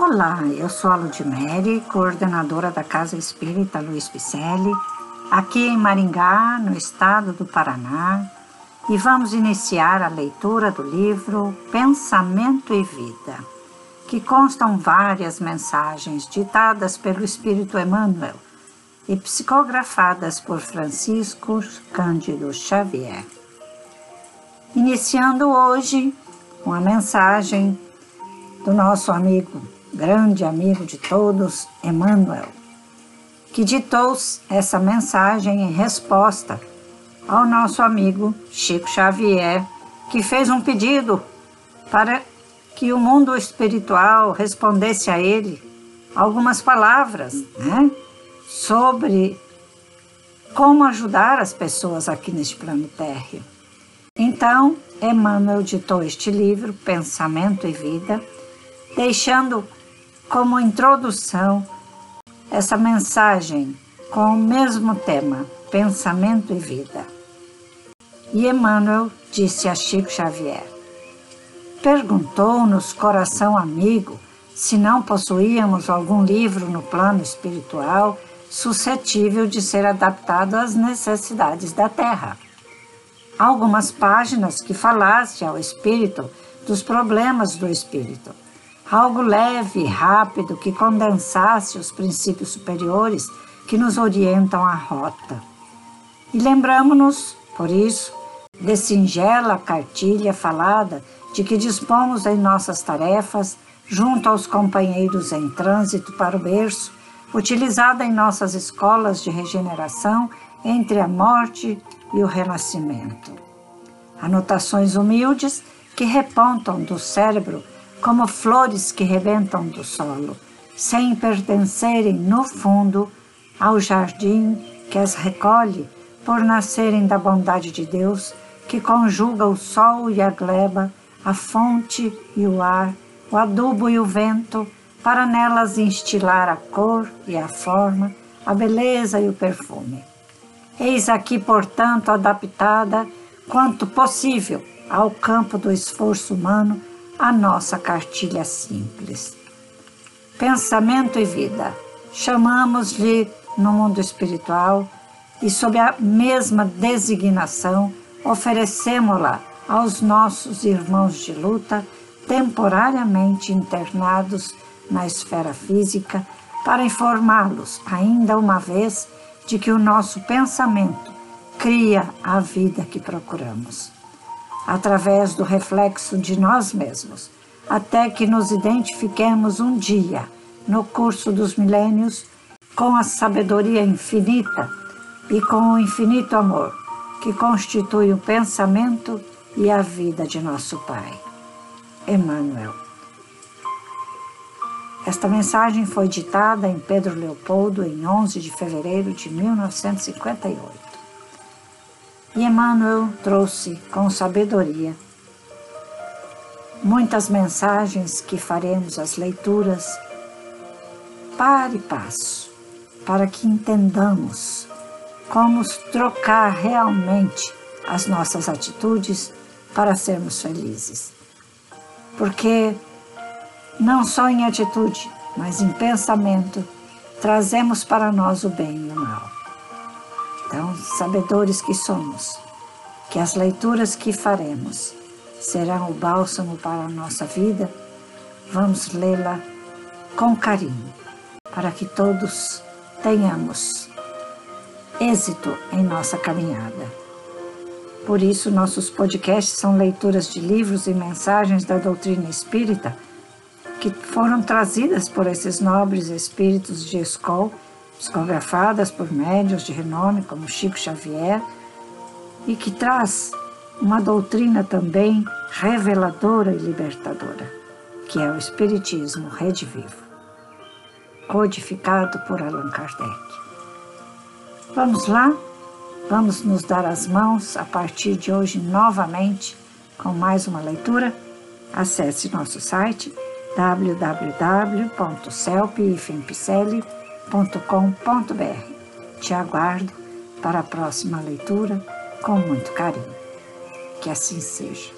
Olá, eu sou a Ludmere, coordenadora da Casa Espírita Luiz Picelli, aqui em Maringá, no estado do Paraná, e vamos iniciar a leitura do livro Pensamento e Vida, que constam várias mensagens ditadas pelo Espírito Emmanuel e psicografadas por Francisco Cândido Xavier. Iniciando hoje uma mensagem do nosso amigo, grande amigo de todos, Emmanuel, que ditou essa mensagem em resposta ao nosso amigo Chico Xavier, que fez um pedido para que o mundo espiritual respondesse a ele algumas palavras né, sobre como ajudar as pessoas aqui neste plano térreo. Então, Emmanuel ditou este livro, Pensamento e Vida, deixando como introdução essa mensagem com o mesmo tema, Pensamento e Vida. E Emmanuel disse a Chico Xavier: Perguntou-nos, coração amigo, se não possuíamos algum livro no plano espiritual suscetível de ser adaptado às necessidades da Terra. Algumas páginas que falasse ao espírito dos problemas do espírito algo leve e rápido que condensasse os princípios superiores que nos orientam a rota. E lembramos-nos, por isso, de singela cartilha falada de que dispomos em nossas tarefas junto aos companheiros em trânsito para o berço, utilizada em nossas escolas de regeneração entre a morte e o renascimento. Anotações humildes que repontam do cérebro como flores que rebentam do solo, sem pertencerem, no fundo, ao jardim que as recolhe por nascerem da bondade de Deus, que conjuga o sol e a gleba, a fonte e o ar, o adubo e o vento, para nelas instilar a cor e a forma, a beleza e o perfume. Eis aqui, portanto, adaptada quanto possível ao campo do esforço humano a nossa cartilha simples. Pensamento e vida. Chamamos-lhe no mundo espiritual e, sob a mesma designação, oferecemos-la aos nossos irmãos de luta temporariamente internados na esfera física para informá-los, ainda uma vez, de que o nosso pensamento cria a vida que procuramos através do reflexo de nós mesmos, até que nos identifiquemos um dia, no curso dos milênios, com a sabedoria infinita e com o infinito amor que constitui o pensamento e a vida de nosso Pai. Emmanuel. Esta mensagem foi ditada em Pedro Leopoldo em 11 de fevereiro de 1958. E Emmanuel trouxe com sabedoria muitas mensagens que faremos as leituras para e passo, para que entendamos como trocar realmente as nossas atitudes para sermos felizes. Porque não só em atitude, mas em pensamento, trazemos para nós o bem e o mal. Então, sabedores que somos, que as leituras que faremos serão o bálsamo para a nossa vida, vamos lê-la com carinho, para que todos tenhamos êxito em nossa caminhada. Por isso, nossos podcasts são leituras de livros e mensagens da doutrina espírita que foram trazidas por esses nobres espíritos de escola psicografadas por médios de renome como Chico Xavier e que traz uma doutrina também reveladora e libertadora, que é o Espiritismo Rede Vivo, codificado por Allan Kardec. Vamos lá? Vamos nos dar as mãos a partir de hoje novamente com mais uma leitura? Acesse nosso site www.celpifempicele.com www.ecc.com.br. Te aguardo para a próxima leitura com muito carinho. Que assim seja.